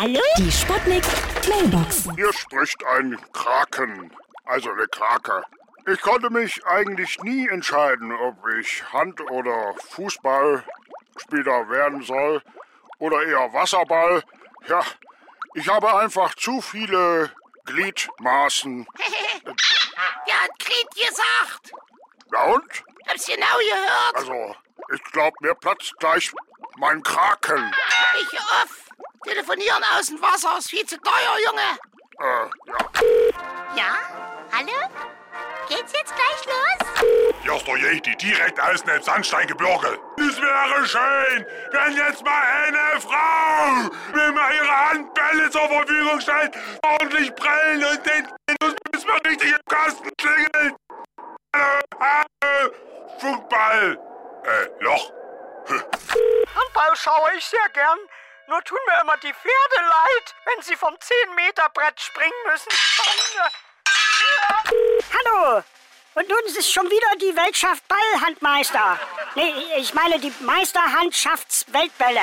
Hallo? Die Sputnik Mailbox. Hier spricht ein Kraken, also eine Krake. Ich konnte mich eigentlich nie entscheiden, ob ich Hand- oder Fußballspieler werden soll oder eher Wasserball. Ja, ich habe einfach zu viele Gliedmaßen. Wer hat Glied gesagt? Na und? Hab's genau gehört. Also, ich glaube, mir platzt gleich mein Kraken. Ich off. Telefonieren aus dem Wasser ist viel zu teuer, Junge. Äh, ja. Ja? Hallo? Geht's jetzt gleich los? Hier ist der Yeti, direkt aus dem Sandsteingebirge. Es wäre schön, wenn jetzt mal eine Frau mir mal ihre Handbälle zur Verfügung stellt, ordentlich prellen und den Genuss bis mal richtig im Kasten klingelt. Hallo, hallo, Funkball. Äh, Loch. Handball schaue ich sehr gern. Nur tun mir immer die Pferde leid, wenn sie vom 10-Meter-Brett springen müssen. Hallo! Und nun ist schon wieder die Weltschaft Ballhandmeister. Nee, ich meine die Meisterhandschaftsweltbälle.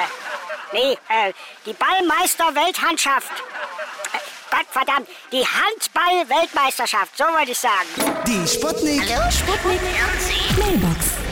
Nee, äh, die Ballmeister-Welthandschaft. Äh, Gott verdammt, die Handball-Weltmeisterschaft, so wollte ich sagen. Die Sputnik. Sputnik Mailbox.